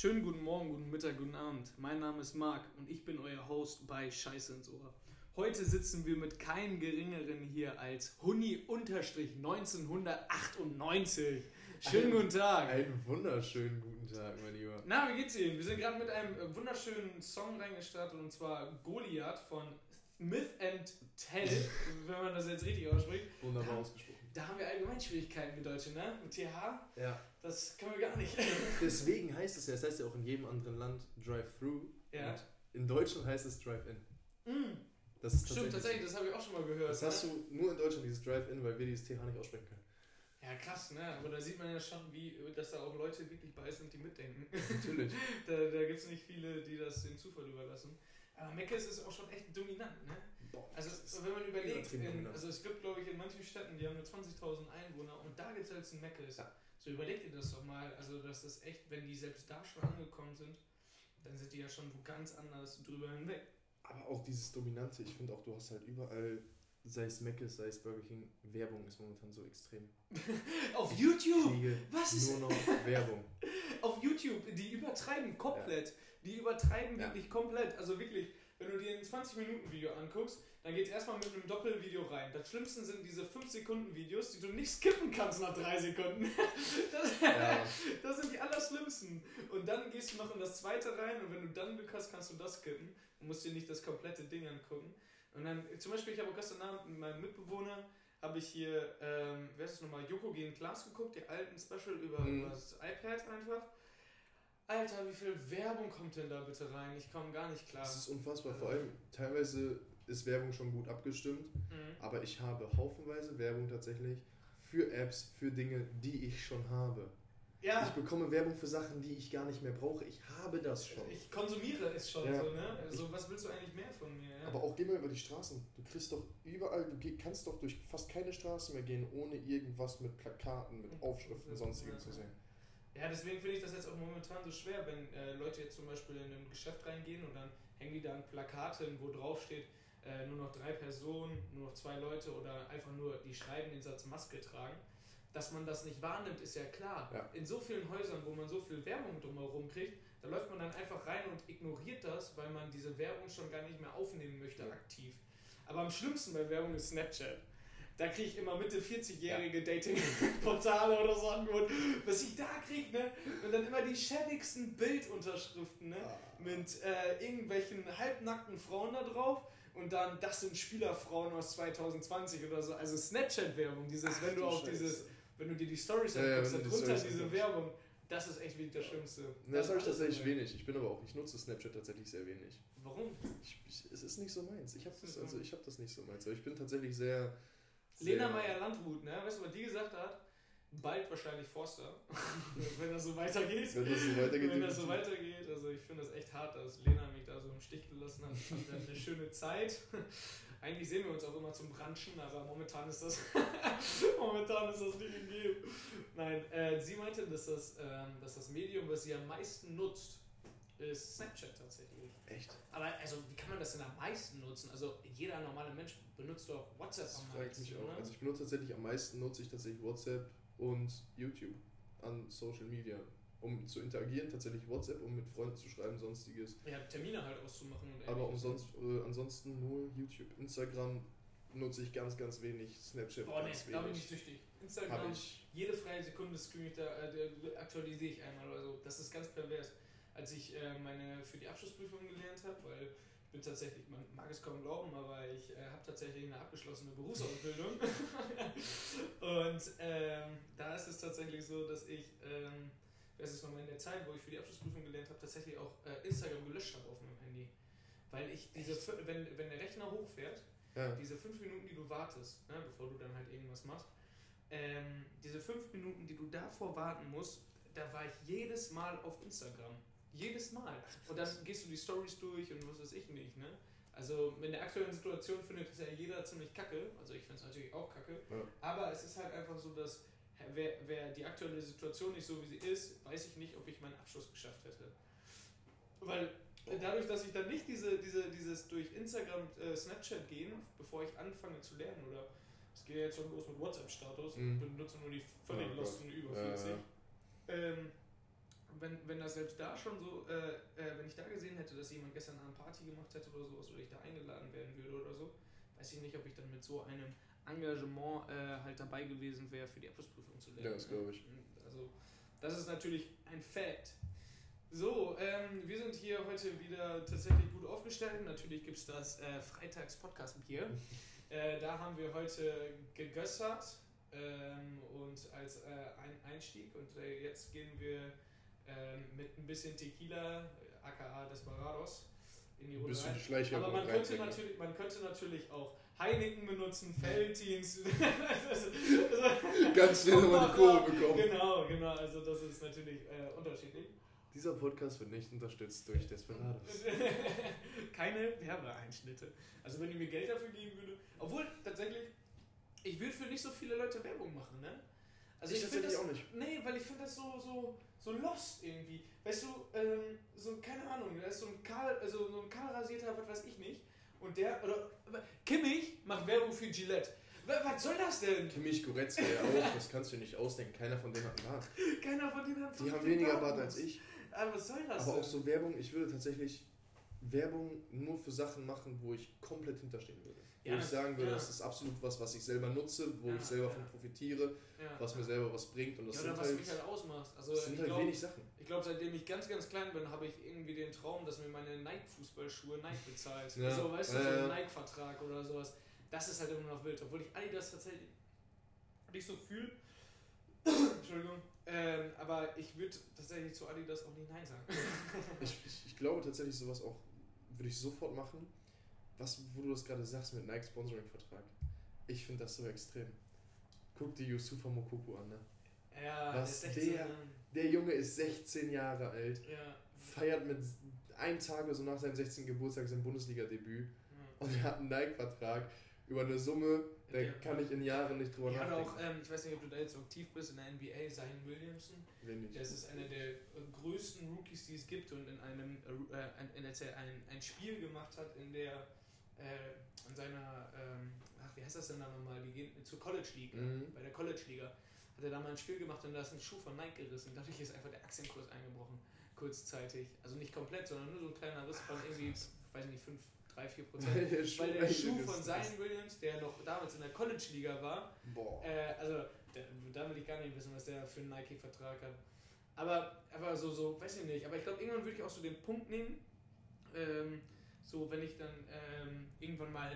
Schönen guten Morgen, guten Mittag, guten Abend. Mein Name ist Marc und ich bin euer Host bei Scheiße ins Ohr. Heute sitzen wir mit keinem geringeren hier als Huni-1998. Schönen guten Tag. Einen wunderschönen guten Tag, mein Lieber. Na, wie geht's Ihnen? Wir sind gerade mit einem äh, wunderschönen Song reingestartet und zwar Goliath von Smith and Tell, wenn man das jetzt richtig ausspricht. Wunderbar ausgesprochen. Da haben wir allgemein Schwierigkeiten mit Deutschen, ne? Mit TH. Ja. Das können wir gar nicht. Deswegen heißt es ja, es heißt ja auch in jedem anderen Land Drive-Through. Ja. Und in Deutschland heißt es Drive-In. Mm. Das ist Stimmt, tatsächlich, das habe ich auch schon mal gehört. Das ne? hast du nur in Deutschland, dieses Drive-In, weil wir dieses TH nicht aussprechen können. Ja, krass, ne? Aber da sieht man ja schon, wie, dass da auch Leute wirklich bei sind, die mitdenken. Natürlich. da da gibt es nicht viele, die das dem Zufall überlassen. Aber Meckes ist auch schon echt dominant, ne? Boah, Also, das wenn man überlegt, in, also es gibt, glaube ich, in manchen Städten, die haben nur 20.000 Einwohner und da gibt es halt ein Meckes. Ja. So überlegt ihr das doch mal. Also, das ist echt, wenn die selbst da schon angekommen sind, dann sind die ja schon wo ganz anders drüber hinweg. Aber auch dieses Dominante, ich finde auch, du hast halt überall, sei es Mc's, sei es Burger King, Werbung ist momentan so extrem. Auf YouTube! Kriege Was ist- nur noch Werbung. Auf YouTube, die übertreiben komplett. Die übertreiben Ja. wirklich komplett. Also wirklich, wenn du dir ein 20-Minuten-Video anguckst, dann geht es erstmal mit einem Doppelvideo rein. Das Schlimmste sind diese 5-Sekunden-Videos, die du nicht skippen kannst nach 3 Sekunden. Das, Ja. das sind die allerschlimmsten. Und dann gehst du noch in das zweite rein und wenn du dann Glück hast, kannst du das skippen. Du musst dir nicht das komplette Ding angucken. Und dann, zum Beispiel, ich habe auch gestern Abend mit meinem Mitbewohner, habe ich hier, ähm, wer ist das nochmal, Joko gegen Glas geguckt, die alten Special über, Mhm. über das iPad einfach. Alter, wie viel Werbung kommt denn da bitte rein? Ich komme gar nicht klar. Das ist unfassbar. Vor allem, teilweise ist Werbung schon gut abgestimmt, Mhm. aber ich habe haufenweise Werbung tatsächlich für Apps, für Dinge, die ich schon habe. Ich Ja, bekomme Werbung für Sachen, die ich gar nicht mehr brauche. Ich habe das schon. ich konsumiere es schon Ja. so, ne? Also, was willst du eigentlich mehr von mir? Ja? Aber auch geh mal über die Straßen. Du kriegst doch überall, du kannst doch durch fast keine Straße mehr gehen, ohne irgendwas mit Plakaten, mit Aufschriften und sonstigem zu sehen. Ja, deswegen finde ich das jetzt auch momentan so schwer, wenn äh, Leute jetzt zum Beispiel in ein Geschäft reingehen und dann hängen die da an Plakaten, wo drauf steht, äh, nur noch drei Personen, nur noch zwei Leute oder einfach nur, die schreiben den Satz Maske tragen. Dass man das nicht wahrnimmt, ist ja klar. Ja. In so vielen Häusern, wo man so viel Werbung drumherum kriegt, da läuft man dann einfach rein und ignoriert das, weil man diese Werbung schon gar nicht mehr aufnehmen möchte Ja. aktiv. Aber am schlimmsten bei Werbung ist Snapchat. Da kriege ich immer Mitte 40-jährige Dating-Portale oder so angeboten. Was ich da kriege, ne? Und dann immer die schäbigsten Bildunterschriften, ne? Ah. Mit äh, irgendwelchen halbnackten Frauen da drauf. Und dann, das sind Spielerfrauen aus 2020 oder so. Also Snapchat-Werbung, dieses, Ach wenn du auf Scheiße. dieses, wenn du dir die Stories Ja, ja, anguckst, wenn du die darunter Stories diese. Werbung, das ist echt wirklich das Schlimmste. Ne, Das habe ich tatsächlich wenig. Ich bin aber auch, ich nutze Snapchat tatsächlich sehr wenig. Warum? Ich, ich, es ist nicht so meins. Ich habe Das also ich habe das nicht so meins. Aber ich bin tatsächlich sehr. Lena Meyer-Landrut, ne? Weißt du, was die gesagt hat? Bald wahrscheinlich Forster. wenn das so weitergeht. Wenn das so weitergeht. Wenn das so weitergeht, also ich finde das echt hart, dass Lena mich da so im Stich gelassen hat. Ich hatte eine schöne Zeit. Eigentlich sehen wir uns auch immer zum Branchen, aber momentan ist das momentan ist das nicht gegeben. Nein, äh, sie meinte, dass das, ähm, dass das Medium, was sie am meisten nutzt, ist Snapchat tatsächlich. Echt? Aber also, wie kann man das denn am meisten nutzen? Also jeder normale Mensch benutzt doch WhatsApp Das am meisten, mich auch. oder? Also ich benutze tatsächlich am meisten nutze ich tatsächlich WhatsApp und YouTube an Social Media. Um zu interagieren, tatsächlich WhatsApp, um mit Freunden zu schreiben, sonstiges. ja, Termine halt auszumachen und Aber umsonst, äh, ansonsten nur YouTube. Instagram nutze ich ganz, ganz wenig. Snapchat Boah, nee, ganz da bin wenig. ich süchtig. Instagram, jede freie Sekunde screen ich da, äh, aktualisiere ich einmal oder so. Das ist ganz pervers. Als ich äh, meine für die Abschlussprüfung gelernt habe, weil ich bin tatsächlich, man mag es kaum glauben, aber ich äh, habe tatsächlich eine abgeschlossene Berufsausbildung. Und ähm, da ist es tatsächlich so, dass ich, ähm, das ist nochmal in der Zeit, wo ich für die Abschlussprüfung gelernt habe, tatsächlich auch äh, Instagram gelöscht habe auf meinem Handy. Weil ich diese, wenn, wenn der Rechner hochfährt, Ja. diese fünf Minuten, die du wartest, ne, bevor du dann halt irgendwas machst, ähm, diese fünf Minuten, die du davor warten musst, da war ich jedes Mal auf Instagram. Jedes Mal. Und dann gehst du die Stories durch und was weiß ich nicht, ne? Also in der aktuellen Situation findet es ja jeder ziemlich kacke. Also ich finde es natürlich auch kacke. Ja. Aber es ist halt einfach so, dass wer, wer die aktuelle Situation nicht so wie sie ist, weiß ich nicht, ob ich meinen Abschluss geschafft hätte. Weil dadurch, dass ich dann nicht diese, diese, dieses durch Instagram, äh, Snapchat gehen, bevor ich anfange zu lernen, oder es geht ja jetzt schon los mit WhatsApp-Status Mhm. und benutze nur die völlig Gott. losten über Ja, 40. ja. Ähm, wenn, wenn das selbst da schon so, äh, äh, wenn ich da gesehen hätte, dass jemand gestern eine Party gemacht hätte oder sowas, oder ich da eingeladen werden würde oder so, weiß ich nicht, ob ich dann mit so einem Engagement äh, halt dabei gewesen wäre, für die Abschlussprüfung zu lernen. Ja, das glaube ich. Also, das ist natürlich ein Fact. So, ähm, wir sind hier heute wieder tatsächlich gut aufgestellt. Natürlich gibt es das äh, Freitags-Podcast-Bier. äh, da haben wir heute gegössert ähm, und als äh, ein Einstieg. Und äh, jetzt gehen wir ähm, mit ein bisschen Tequila, aka Desperados, in die Runde. Bisschen die Schleiche Aber man könnte, natürlich, man könnte natürlich auch Heineken benutzen, Felddienst. Ganz schnell nochmal die Kurve bekommen. Genau, genau. Also das ist natürlich äh, unterschiedlich. Dieser Podcast wird nicht unterstützt durch Desperados. Keine Werbeeinschnitte. Also wenn ihr mir Geld dafür geben würde. Obwohl, tatsächlich, ich würde für nicht so viele Leute Werbung machen, ne? Also Ich ich, finde das, auch nicht. Nee, weil ich finde das so, so, so lost irgendwie. Weißt du, ähm, so, keine Ahnung, da ist so ein Karl, also so ein Karl rasierter, was weiß ich nicht. Und der, oder, Kimmich macht Werbung für Gillette. Wa- Was soll das denn? Kimmich Goretzka ja auch, das kannst du nicht ausdenken. Keiner von denen hat einen Bart. Keiner von denen hat Die fünf haben weniger Bart. Bart als ich. Aber was soll das Aber auch denn? so Werbung, ich würde tatsächlich Werbung nur für Sachen machen, wo ich komplett hinterstehen würde. Wo Ja, ich sagen würde, ja. das ist absolut was, was ich selber nutze, wo Ja, ich selber von profitiere, was mir selber was bringt. Und das ja, oder was halt, mich halt ausmacht. Also das sind ich halt glaube, wenig Sachen. ich glaub, seitdem ich ganz, ganz klein bin, habe ich irgendwie den Traum, dass mir meine Nike-Fußballschuhe Nike bezahlt. Ja. So, weißt du, so ein Nike-Vertrag oder sowas. Das ist halt immer noch wild. Obwohl ich Adidas tatsächlich nicht so fühle. Entschuldigung. Ähm, aber ich würde tatsächlich zu Adidas auch nicht Nein sagen. Ich, ich, ich glaube tatsächlich, sowas auch würde ich sofort machen. Was, wo du das gerade sagst mit Nike Sponsoring-Vertrag. Ich finde das so extrem. Guck dir Yusufa Mokoku an, ne? ja, Was der- so, Der Junge ist 16 Jahre alt, ja, feiert mit einem Tag oder so nach seinem 16. Geburtstag sein Bundesliga-Debüt ja. und er hat einen Nike-Vertrag über eine Summe, da Der- kann ich in Jahren nicht drüber nachdenken. auch, ähm, ich weiß nicht, ob du da jetzt so aktiv bist in der NBA, Zion Williamson. Wenn nicht. Das ist einer der äh, größten Rookies, die es gibt und in einem, äh, in, als er ein, ein Spiel gemacht hat in der, äh, in seiner, ähm, ach, wie heißt das denn da nochmal, die gehen zur College League, Mhm. bei der College Liga, hat er da mal ein Spiel gemacht und da ist ein Schuh von Nike gerissen. Dadurch ist einfach der Aktienkurs eingebrochen, kurzzeitig. Also nicht komplett, sondern nur so ein kleiner Riss von irgendwie, weiß ich nicht, 5, 3, 4 Prozent. Weil der Schuh von. Zion Williams, der noch damals in der College Liga war, äh, also, da, da will ich gar nicht wissen, was der für einen Nike-Vertrag hat. Aber, aber so, so, weiß ich nicht. Aber ich glaube, irgendwann würde ich auch so den Punkt nehmen, ähm, so, wenn ich dann ähm, irgendwann mal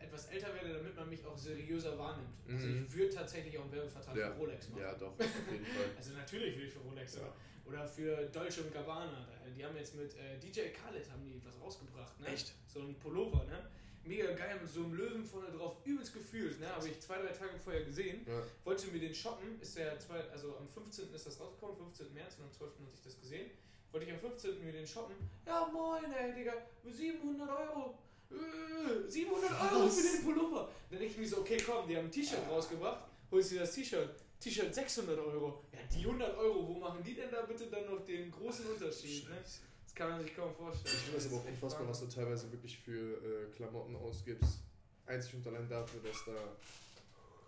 etwas älter werde, damit man mich auch seriöser wahrnimmt. Also, Mhm. ich würde tatsächlich auch einen Werbevertrag Ja. für Rolex machen. Ja, doch, auf jeden Fall. Also, natürlich würde ich für Rolex Ja. machen. Oder für Dolce und Gabbana. Die haben jetzt mit äh, DJ Khaled haben die was rausgebracht, ne? Echt? So ein Pullover, ne? Mega geil mit so einem Löwen vorne drauf, übelst gefühlt, ne? Habe ich zwei, drei Tage vorher gesehen. Ja. Wollte mir den shoppen, ist der zwei, also am 15. ist das rausgekommen, 15. März und am 12. hatte ich das gesehen. Wollte ich am 15. mir den shoppen. Ja, moin, ey, Digga, 700 Euro. Äh, 700 Euro Was? für den Pullover. Dann denke ich mir so, okay, komm, die haben ein T-Shirt rausgebracht. Holst dir das T-Shirt. T-Shirt 600 Euro. Ja, die 100 Euro, wo machen die denn da bitte dann noch den großen Unterschied? Ne? Das kann man sich kaum vorstellen. Ich finde das aber auch unfassbar, was du teilweise wirklich für äh, Klamotten ausgibst. Einzig und allein dafür, dass da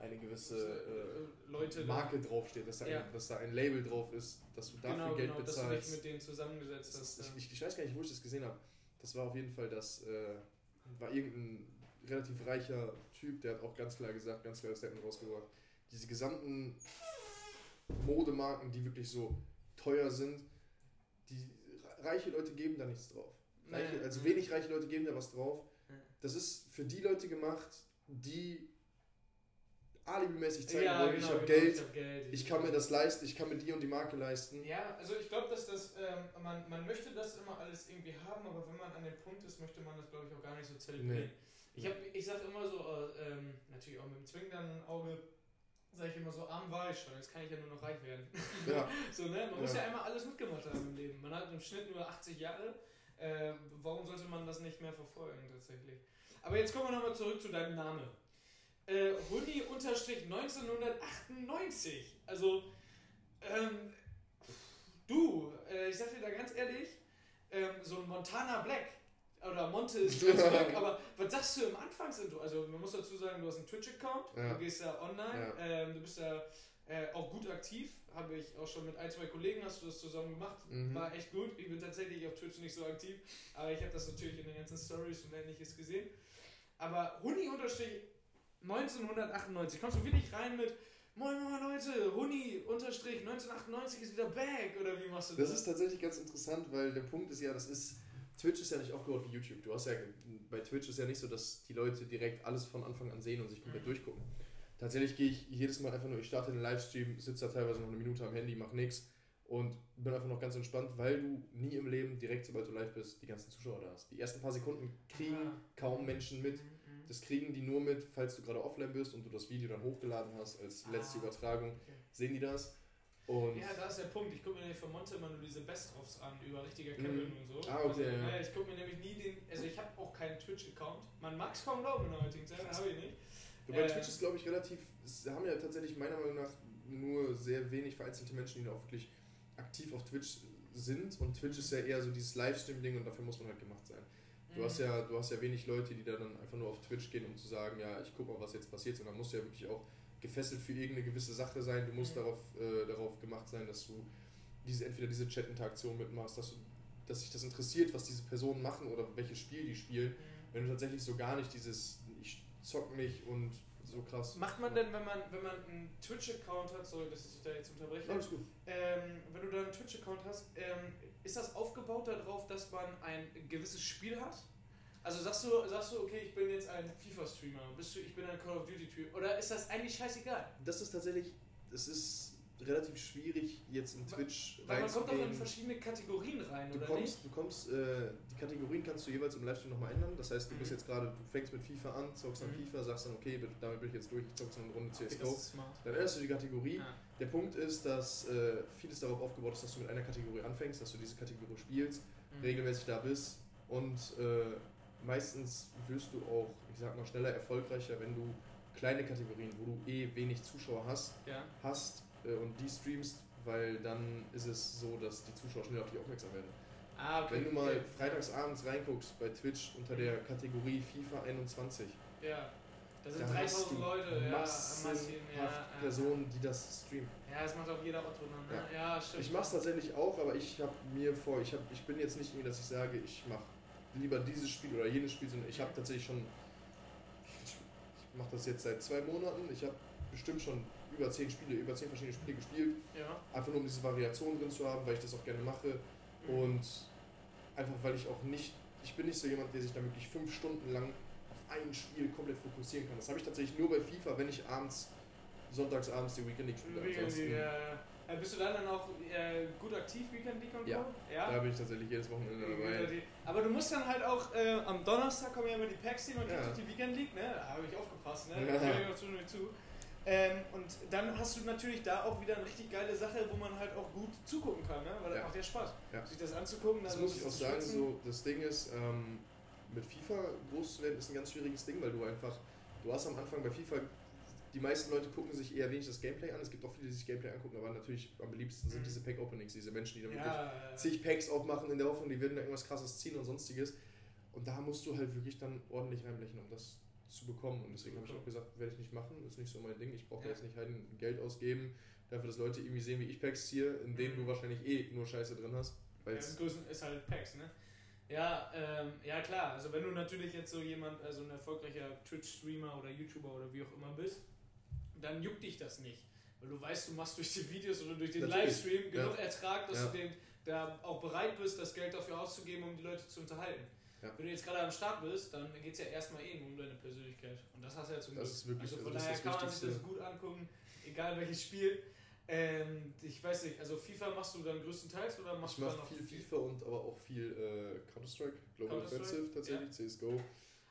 eine gewisse Äh, äh, Leute Marke draufsteht, dass da, Ja. ein, dass da ein Label drauf ist, dass du dafür genau, Geld genau, dass du dich bezahlst. mit denen zusammengesetzt Das hast. ist, ja. ich, ich, ich weiß gar nicht, wo ich das gesehen habe. Das war auf jeden Fall das, äh, war irgendein relativ reicher Typ, der hat auch ganz klar gesagt, ganz klar das Statement rausgebracht. Diese gesamten Modemarken, die wirklich so teuer sind, die reiche Leute geben da nichts drauf. Reiche, Nee, also nee. wenig reiche Leute geben da was drauf. Das ist für die Leute gemacht, die alibimäßig zeigen ja, wollen, genau, ich habe genau, Geld, Ich, hab Geld, ich kann mir das leisten, ich kann mir die und die Marke leisten. Ja, also ich glaube, dass das, ähm, man, man möchte das immer alles irgendwie haben, aber wenn man an dem Punkt ist, möchte man das, glaube ich, auch gar nicht so zelebrieren. Ich, hab, ich sage immer so, äh, ähm, natürlich auch mit dem zwingenden Auge, sage ich immer so, arm war ich schon, jetzt kann ich ja nur noch reich werden. Ja. so, ne? Man muss Ja. ja einmal alles mitgemacht haben im Leben. Man hat im Schnitt nur 80 Jahre. Äh, warum sollte man das nicht mehr verfolgen, tatsächlich? Aber jetzt kommen wir nochmal zurück zu deinem Namen. Äh, Huni unterstrich 1998. Also, ähm, du, äh, ich sag dir da ganz ehrlich, ähm, so ein Montana Black oder Monte ist Black, aber was sagst du im Anfangsintro? Also, man muss dazu sagen, du hast einen Twitch-Account, Ja. du gehst da online, Ja. ähm, du bist da Äh, auch gut aktiv, habe ich auch schon mit ein, zwei Kollegen hast du das zusammen gemacht. Mhm. War echt gut. Ich bin tatsächlich auf Twitch nicht so aktiv, aber ich habe das natürlich in den ganzen Stories und ähnliches gesehen. Aber Huni-1998, kommst du wirklich rein mit Moin Moin Leute, Huni-1998 ist wieder back oder wie machst du das? Das ist tatsächlich ganz interessant, weil der Punkt ist ja, das ist. Twitch ist ja nicht aufgebaut wie YouTube. Du hast ja bei Twitch ist ja nicht so, dass die Leute direkt alles von Anfang an sehen und sich komplett Mhm. durchgucken. Tatsächlich gehe ich jedes Mal einfach nur, ich starte einen Livestream, sitze da teilweise noch eine Minute am Handy, mache nichts und bin einfach noch ganz entspannt, weil du nie im Leben direkt, sobald du live bist, die ganzen Zuschauer da hast. Die ersten paar Sekunden kriegen Ah. kaum Menschen mit. Mhm, mhm. Das kriegen die nur mit, falls du gerade offline bist und du das Video dann hochgeladen hast als letzte Ah, Übertragung. okay. Sehen die das? Und Ja, da ist der Punkt. Ich gucke mir nämlich von Monte immer nur diese Best-ofs an über richtiger Mhm. Kevin und so. Ah, okay, Also, ja. ne, Ich gucke mir nämlich nie den. Also, ich habe auch keinen Twitch-Account. Man mag es kaum glauben in der heutigen Zeit, habe ich nicht. Wobei Äh, Twitch ist, glaube ich, relativ. Es haben ja tatsächlich meiner Meinung nach nur sehr wenig vereinzelte Menschen, die auch wirklich aktiv auf Twitch sind. Und Twitch ist ja eher so dieses Livestream-Ding und dafür muss man halt gemacht sein. Du hast Mhm. ja, du hast ja wenig Leute, die da dann einfach nur auf Twitch gehen, um zu sagen, ja, ich guck mal, was jetzt passiert, sondern musst du ja wirklich auch gefesselt für irgendeine gewisse Sache sein. Du musst Mhm. darauf, äh, darauf gemacht sein, dass du diese, entweder diese Chat-Interaktion mitmachst, dass, du, dass sich das interessiert, was diese Personen machen oder welches Spiel die spielen. Mhm. Wenn du tatsächlich so gar nicht dieses, ich zock mich und so krass. Macht man denn, wenn man, wenn man einen Twitch-Account hat, sorry, dass ich da jetzt unterbreche, Alles gut. ähm, wenn du da einen Twitch-Account hast, ähm, ist das aufgebaut darauf, dass man ein gewisses Spiel hat? Also sagst du, sagst du, okay, ich bin jetzt ein FIFA-Streamer, bist du, ich bin ein Call of Duty-Streamer, oder ist das eigentlich scheißegal? Das ist tatsächlich, es ist relativ schwierig, jetzt in Twitch Weil man kommt doch in verschiedene Kategorien rein, Du oder kommst, du kommst, äh, die Kategorien kannst du jeweils im Livestream nochmal ändern. Das heißt, du bist Mhm. jetzt gerade, du fängst mit FIFA an, zockst Mhm. FIFA, sagst dann, okay, damit bin ich jetzt durch, zockst dann eine Runde nicht? Okay, CSGO. dann änderst du die Kategorie. Ja. Der Punkt ist, dass äh, vieles darauf aufgebaut ist, dass du mit einer Kategorie anfängst, dass du diese Kategorie spielst, Mhm. regelmäßig da bist und äh, meistens wirst du auch, ich sag mal, schneller erfolgreicher, wenn du kleine Kategorien, wo du eh wenig Zuschauer hast, Ja. hast äh, und die streamst, weil dann ist es so, dass die Zuschauer schnell auf dich aufmerksam werden. Ah, okay. Wenn du mal freitagsabends reinguckst bei Twitch unter der Kategorie FIFA 21, Ja. Da sind da hast 3000 du Leute, ja, massenhaft ja, ja. Personen, die das streamen. Ja, das macht auch jeder Otto ne? Ja, stimmt. Ich mache es tatsächlich auch, aber ich habe mir vor, ich, hab, ich bin jetzt nicht irgendwie, dass ich sage, ich mache lieber dieses Spiel oder jenes Spiel, sondern ich habe tatsächlich schon, ich mache das jetzt seit zwei Monaten, ich habe bestimmt schon über zehn Spiele, über zehn verschiedene Spiele gespielt, Ja. einfach nur um diese Variation drin zu haben, weil ich das auch gerne mache Mhm. und einfach weil ich auch nicht, ich bin nicht so jemand, der sich da wirklich fünf Stunden lang auf ein Spiel komplett fokussieren kann. Das habe ich tatsächlich nur bei FIFA, wenn ich abends, sonntags abends die Weekend League spiele. Ansonsten- ja, ja. Äh, Bist du dann dann auch äh, gut aktiv, Weekend League und Ja. Co? Ja. Da bin ich tatsächlich jedes Wochenende dabei. Aber du musst dann halt auch, äh, am Donnerstag kommen ja immer die Packs, man kriegt Ja. durch die Weekend League, ne? Da habe ich aufgepasst, ne? Ja. Da höre ich auch zwischendurch zu. Ähm, und dann hast du natürlich da auch wieder eine richtig geile Sache, wo man halt auch gut zugucken kann, ne? Weil das Ja. macht ja Spaß. Ja. Sich das anzugucken, Das muss ich auch sagen, schwitzen. so das Ding ist, ähm, mit FIFA groß zu werden ist ein ganz schwieriges Ding, weil du einfach, du hast am Anfang bei FIFA, die meisten Leute gucken sich eher wenig das Gameplay an, es gibt auch viele, die sich Gameplay angucken, aber natürlich am beliebtesten sind Mhm. diese Pack-Openings, diese Menschen, die dann wirklich Ja, äh, zig Packs aufmachen in der Hoffnung, die werden da irgendwas krasses ziehen und sonstiges. Und da musst du halt wirklich dann ordentlich reinblechen, um das zu bekommen. Und deswegen habe ich auch gesagt, werde ich nicht machen, ist nicht so mein Ding. Ich brauche Ja. jetzt nicht Heiden Geld ausgeben, dafür, dass Leute irgendwie sehen, wie ich Packs ziehe, in denen Mhm. du wahrscheinlich eh nur Scheiße drin hast. Ja, Weil's, im Größten ist halt Packs, ne? Ja, ähm, ja klar, also wenn du natürlich jetzt so jemand, also ein erfolgreicher Twitch-Streamer oder YouTuber oder wie auch immer bist, dann juckt dich das nicht. Weil du weißt, du machst durch die Videos oder durch den Natürlich, Livestream genug ja. Ertrag, dass Ja. du den, da auch bereit bist, das Geld dafür auszugeben, um die Leute zu unterhalten. Ja. Wenn du jetzt gerade am Start bist, dann geht es ja erstmal eh nur um deine Persönlichkeit. Und das hast du ja zum Das Glück. ist wirklich- also von also daher das kann man sich das gut angucken, egal welches Spiel. Ähm, ich weiß nicht, also FIFA machst du dann größtenteils oder machst ich du dann mache noch viel FIFA und aber auch viel äh, Counter-Strike, Global Counter-Strike, Offensive tatsächlich, CSGO.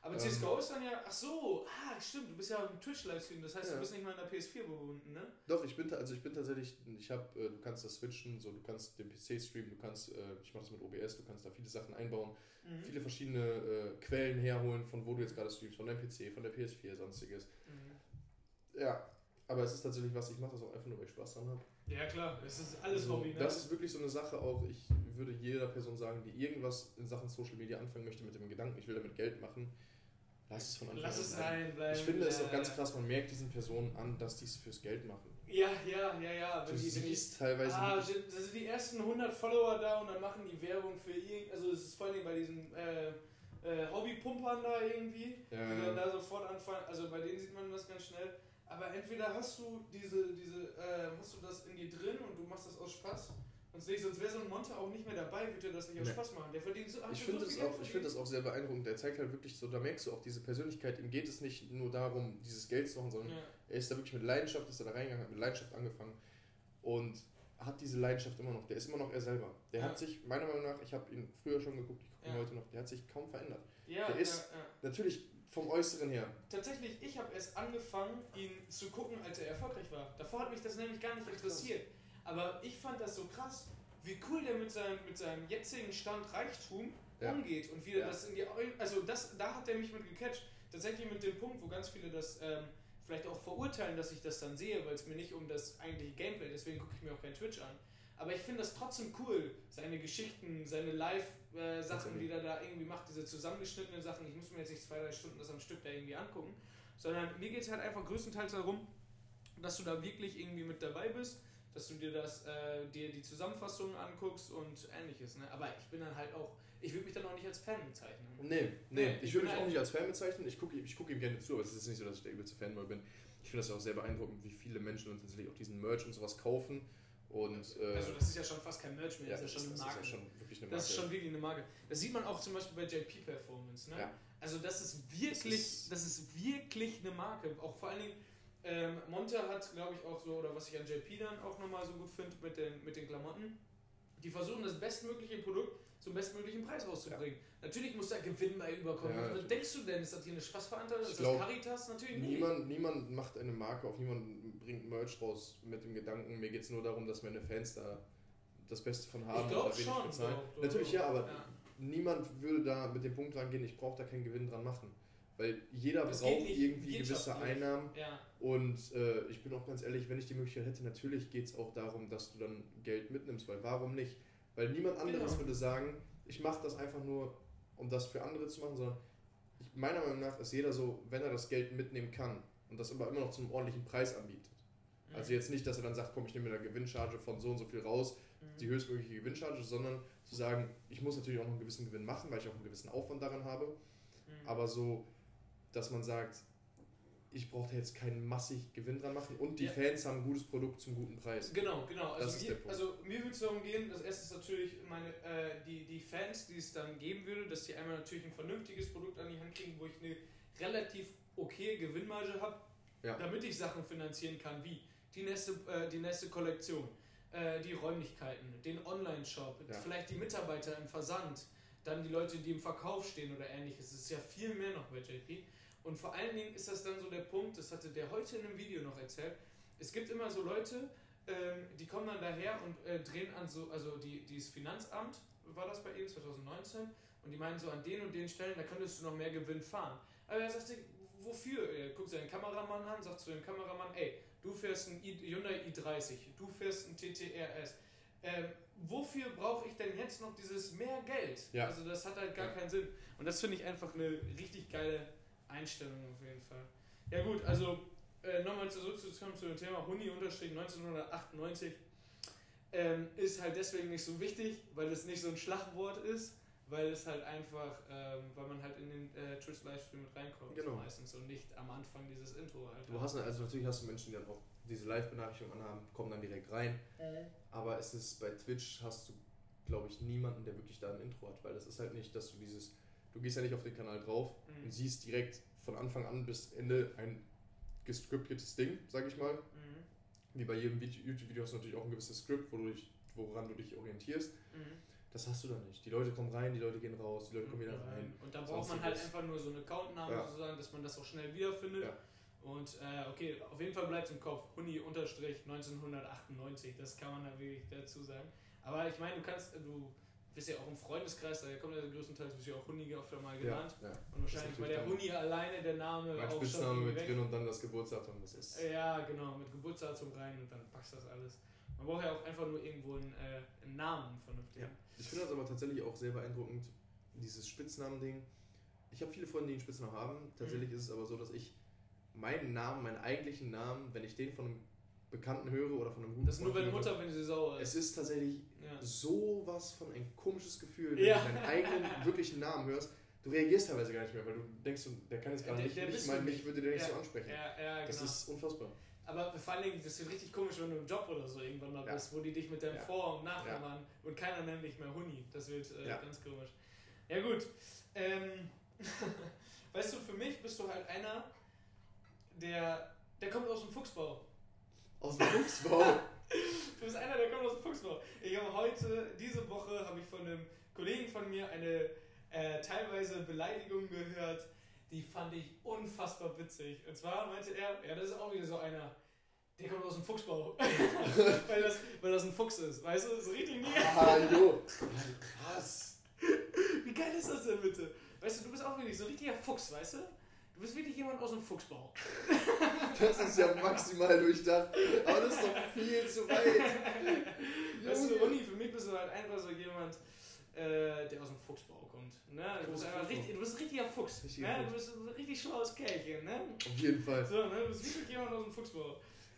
Aber Ähm, CSGO ist dann ja, ach so, ah, stimmt, du bist ja im Twitch-Livestream, das heißt, Ja. du bist nicht mal in der PS4 verbunden, ne? Doch, ich bin, also ich bin tatsächlich, ich habe, äh, du kannst das switchen, so du kannst den PC streamen, du kannst, äh, ich mache das mit OBS, du kannst da viele Sachen einbauen, Mhm. viele verschiedene äh, Quellen herholen, von wo du jetzt gerade streamst, von deinem PC, von der PS4, sonstiges. Mhm. Ja, aber es ist tatsächlich was, ich mache das auch einfach nur, weil ich Spaß dran habe. Ja, klar, es ist alles Also, Hobby, ne? Das ist wirklich so eine Sache auch, ich würde jeder Person sagen, die irgendwas in Sachen Social Media anfangen möchte mit dem Gedanken, ich will damit Geld machen, lass es von Anfang Lass an es sein, bleiben. Ich finde es ja, auch ganz krass, man merkt diesen Personen an, dass die es fürs Geld machen. Ja, ja, ja, ja. Du siehst teilweise. Ah, sind, sind die ersten 100 Follower da und dann machen die Werbung für irgend. Also, es ist vor allem bei diesen äh, äh, Hobbypumpern da irgendwie, Ja. die dann da sofort anfangen. Also, bei denen sieht man das ganz schnell. Aber entweder hast du diese, diese, äh, hast du das in dir drin und du machst das aus Spaß. Sonst, nicht, sonst wäre so ein Monte auch nicht mehr dabei, würde er das nicht aus Nee. Spaß machen. Der verdient so, Ich finde so das, auch- ich find das auch sehr beeindruckend. Der zeigt halt wirklich so, da merkst du auch diese Persönlichkeit. Ihm geht es nicht nur darum, dieses Geld zu machen, sondern Ja. er ist da wirklich mit Leidenschaft, ist da reingegangen, hat mit Leidenschaft angefangen und hat diese Leidenschaft immer noch. Der ist immer noch er selber. Der Ja. hat sich, meiner Meinung nach, ich habe ihn früher schon geguckt, ich gucke ihn Ja. heute noch, der hat sich kaum verändert. Ja, Der ist-. Natürlich vom Äußeren her. Tatsächlich, ich habe erst angefangen, ihn zu gucken, als er erfolgreich war. Davor hat mich das nämlich gar nicht interessiert. Aber ich fand das so krass, wie cool der mit seinem, mit seinem jetzigen Stand Reichtum Ja. umgeht und wie er Ja. das in die. Also, das, da hat er mich mit gecatcht. Tatsächlich mit dem Punkt, wo ganz viele das ähm, vielleicht auch verurteilen, dass ich das dann sehe, weil es mir nicht um das eigentliche Gameplay, deswegen gucke ich mir auch kein Twitch an. Aber ich finde das trotzdem cool, seine Geschichten, seine Live-Sachen, die er da irgendwie macht, diese zusammengeschnittenen Sachen. Ich muss mir jetzt nicht zwei, drei Stunden das am Stück da irgendwie angucken, sondern mir geht es halt einfach größtenteils darum, dass du da wirklich irgendwie mit dabei bist, dass du dir das, äh, dir die Zusammenfassungen anguckst und ähnliches. Ne? Aber ich bin dann halt auch, ich würde mich dann auch nicht als Fan bezeichnen. Nee, nee, Nee, ich ich würde mich auch nicht als Fan bezeichnen. Ich gucke ich guck ihm gerne zu, aber es ist nicht so, dass ich der übelste Fanboy bin. Ich finde das ja auch sehr beeindruckend, wie viele Menschen dann tatsächlich auch diesen Merch und sowas kaufen. Und, äh, Also das ist ja schon fast kein Merch mehr, ja, das ist ja schon eine das Marke. ist ja schon wirklich eine Marke. Das ist schon wirklich eine Marke. Das sieht man auch zum Beispiel bei JP Performance. Ne? Ja. Also das ist wirklich, Das das ist- ist, wirklich eine Marke. Auch vor allen Dingen, ähm, Monte hat, glaube ich, auch so, oder was ich an JP dann auch nochmal so gut finde mit den, mit den Klamotten, die versuchen das bestmögliche Produkt zum bestmöglichen Preis rauszubringen. Natürlich muss da Gewinn bei überkommen. Ja, Was denkst du denn, ist das hier eine Spaßveranstaltung? Ist das Caritas? Natürlich nicht. Niemand, niemand macht eine Marke auf, niemand bringt Merch raus mit dem Gedanken, mir geht es nur darum, dass meine Fans da das Beste von haben ich glaube schon. bezahlen. doch, doch, Natürlich doch. ja, aber Ja. niemand würde da mit dem Punkt rangehen, ich brauche da keinen Gewinn dran machen. Weil jeder Das braucht nicht irgendwie gewisse. Einnahmen ja. und äh, ich bin auch ganz ehrlich, wenn ich die Möglichkeit hätte, natürlich geht es auch darum, dass du dann Geld mitnimmst, weil warum nicht? Weil niemand anderes Genau. würde sagen, ich mache das einfach nur, um das für andere zu machen, sondern ich, meiner Meinung nach ist jeder so, wenn er das Geld mitnehmen kann und das aber immer noch zu einem ordentlichen Preis anbietet. Mhm. Also jetzt nicht, dass er dann sagt, komm, ich nehme mir eine Gewinncharge von so und so viel raus, Mhm. die höchstmögliche Gewinncharge, sondern zu sagen, ich muss natürlich auch noch einen gewissen Gewinn machen, weil ich auch einen gewissen Aufwand daran habe, Mhm. aber so, dass man sagt, ich brauche da jetzt keinen massig Gewinn dran machen und die Ja. Fans haben ein gutes Produkt zum guten Preis. Genau, genau. Das Also, ist mir, also mir würde es darum gehen, dass erstens natürlich meine, äh, die, die Fans, die es dann geben würde, dass die einmal natürlich ein vernünftiges Produkt an die Hand kriegen, wo ich eine relativ okay Gewinnmarge habe, Ja. damit ich Sachen finanzieren kann, wie die nächste, äh, die nächste Kollektion, äh, die Räumlichkeiten, den Online-Shop, Ja. vielleicht die Mitarbeiter im Versand, dann die Leute, die im Verkauf stehen oder ähnliches. Es ist ja viel mehr noch bei JP. Und vor allen Dingen ist das dann so der Punkt, das hatte der heute in einem Video noch erzählt, es gibt immer so Leute, ähm, die kommen dann daher und äh, drehen an so, also die, dieses Finanzamt, war das bei ihm 2019, und die meinen so, an den und den Stellen, da könntest du noch mehr Gewinn fahren. Aber er sagt sich, wofür? Er guckt seinen Kameramann an, sagt zu dem Kameramann, ey, du fährst einen I Hyundai i30, du fährst einen TTRS. Ähm, wofür brauche ich denn jetzt noch dieses mehr Geld? Ja. Also das hat halt gar Ja. keinen Sinn. Und das finde ich einfach eine richtig geile Einstellung auf jeden Fall. Ja gut, also äh, nochmal zurückzukommen zu dem Thema Huni-1998 ähm, ist halt deswegen nicht so wichtig, weil es nicht so ein Schlagwort ist, weil es halt einfach, ähm, weil man halt in den äh, Twitch Livestream mit reinkommt Genau. meistens und nicht am Anfang dieses Intro halt. Du hast also natürlich hast du Menschen, die dann auch diese Live-Benachrichtigung anhaben, kommen dann direkt rein. Aber es ist bei Twitch hast du, glaube ich, niemanden, der wirklich da ein Intro hat, weil das ist halt nicht, dass du dieses, du gehst ja nicht auf den Kanal drauf Mhm. und siehst direkt von Anfang an bis Ende ein gescriptetes Ding, sag ich mal. Mhm. Wie bei jedem Video- YouTube-Video hast du natürlich auch ein gewisses Skript, wo du dich, woran du dich orientierst. Mhm. Das hast du da nicht. Die Leute kommen rein, die Leute gehen raus, die Leute kommen wieder rein. Und da braucht man halt einfach nur so einen Accountnamen Ja. sozusagen, dass man das auch schnell wiederfindet. Ja. Und äh, okay, auf jeden Fall bleibt im Kopf. Huni-1998, das kann man da wirklich dazu sagen. Aber ich meine, du kannst, du bist ja auch im Freundeskreis, da kommt ja größtenteils, bist du ja auch Huni öfter mal genannt. Ja, ja. Und wahrscheinlich bei der Huni alleine der Name Mein auch Spitzname schon mit weg. drin und dann das Geburtsdatum, das ist. Ja, genau, mit Geburtsdatum rein und dann passt das alles. Man braucht ja auch einfach nur irgendwo einen, äh, einen Namen vernünftig. Ja. Ich finde das aber tatsächlich auch sehr beeindruckend, dieses Spitznamen-Ding. Ich habe viele Freunde, die einen Spitznamen haben. Tatsächlich Mhm. ist es aber so, dass ich meinen Namen, meinen eigentlichen Namen, wenn ich den von einem Bekannten höre oder von einem guten Das ist nur wenn Mutter, wenn sie sauer ist. Es ist tatsächlich Ja. sowas von ein komisches Gefühl, wenn Ja. du deinen eigenen wirklichen Namen hörst. Du reagierst teilweise gar nicht mehr, weil du denkst, der kann jetzt gar Der- nicht, der mal du mich würde der nicht Ja. so ansprechen. Ja, ja, Das genau. ist unfassbar. Aber vor allen Dingen, das wird richtig komisch, wenn du im Job oder so irgendwann mal bist, wo die dich mit deinem. Vor- und Nachnamen und keiner nennt dich mehr Huni. Das wird äh, Ja. ganz komisch. Ja gut. Ähm, weißt du, für mich bist du halt einer, der, der kommt aus dem Fuchsbau. Aus dem Fuchsbau. Du bist einer, der kommt aus dem Fuchsbau. Ich habe heute, diese Woche, habe ich von einem Kollegen von mir eine äh, teilweise Beleidigung gehört, die fand ich unfassbar witzig. Und zwar meinte er, ja, das ist auch wieder so einer, der kommt aus dem Fuchsbau. weil, das, weil das ein Fuchs ist, weißt du? So richtig nie. ah, jo. Krass. Wie geil ist das denn bitte? Weißt du, du bist auch wirklich so ein richtiger Fuchs, weißt du? Du bist wirklich jemand aus dem Fuchsbau. Das ist ja maximal durchdacht. Aber das ist doch viel zu weit. Weißt du. Uni, für mich bist du halt einfach so jemand, äh, der aus dem Fuchsbau kommt. Ne? Du, bist einfach richtig, du bist ein richtiger Fuchs. Richtiger ne? Du bist ein richtig schlaues Kerlchen. Ne? Auf jeden Fall. So, ne? Du bist wirklich jemand aus dem Fuchsbau.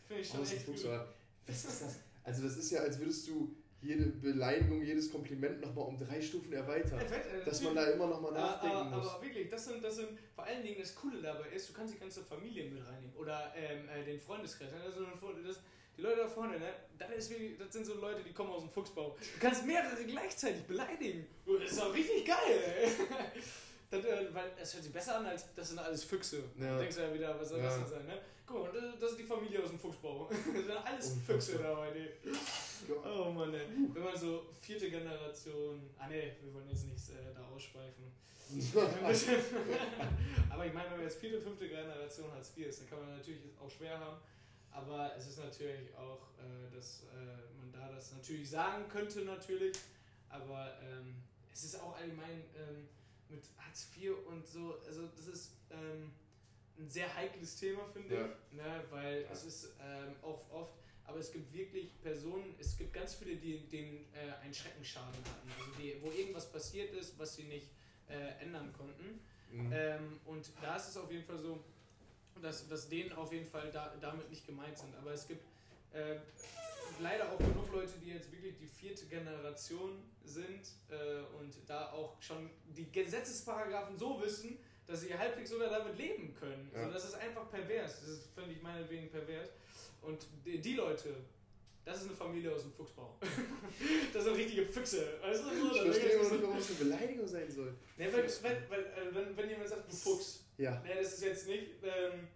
Finde ich schon Aus echt Fuchsbau. Was ist das? Also das ist ja, als würdest du jede Beleidigung, jedes Kompliment nochmal um drei Stufen erweitern. Ja, äh, Dass man da immer nochmal nachdenken aber, muss. aber wirklich, das sind, das sind vor allen Dingen das Coole dabei ist, du kannst die ganze Familie mit reinnehmen. Oder ähm, äh, den Freundeskreis. Also, das, die Leute da vorne, ne? das, ist wirklich, das sind so Leute, die kommen aus dem Fuchsbau. Du kannst mehrere gleichzeitig beleidigen. Oh, Das ist doch richtig geil, ey. Das, äh, weil es hört sich besser an, als das sind alles Füchse. Ja. Du denkst ja wieder, was soll Ja. das denn sein, ne? Guck mal, das, das ist die Familie aus dem Fuchsbau. Das sind alles Unfassbar. Füchse dabei, die. Ja. Oh Mann, ey. Wenn man so vierte Generation. Ah ne, wir wollen jetzt nichts äh, da ausschweifen. aber ich meine, wenn man jetzt vierte, fünfte Generation Hartz IV ist, dann kann man natürlich auch schwer haben. Aber es ist natürlich auch, äh, dass äh, man da das natürlich sagen könnte, natürlich. Aber ähm, es ist auch allgemein ähm, mit Hartz IV und so, also das ist ähm, ein sehr heikles Thema, finde Ja. ich. Ne? Weil es ist ähm, auch oft, aber es gibt wirklich Personen, es gibt ganz viele, die den äh, einen Schreckenschaden hatten. Also die, wo irgendwas passiert ist, was sie nicht äh, ändern konnten. Mhm. Ähm, und da ist es auf jeden Fall so, dass, dass denen auf jeden Fall da, damit nicht gemeint sind. Aber es gibt äh, leider auch genug Leute, die jetzt wirklich die vierte Generation sind äh, und da auch schon die Gesetzesparagraphen so wissen, dass sie halbwegs sogar damit leben können. Ja. Also das ist einfach pervers. Das ist, finde ich, meinetwegen pervers. Und die, die Leute, das ist eine Familie aus dem Fuchsbau. das sind richtige Füchse. Weißt du? So, ich verstehe immer nicht, so- warum es eine Beleidigung sein soll. Nee, weil, weil, weil, äh, wenn, wenn jemand sagt, du Fuchs, Ja. Nee, das ist jetzt nicht, ähm,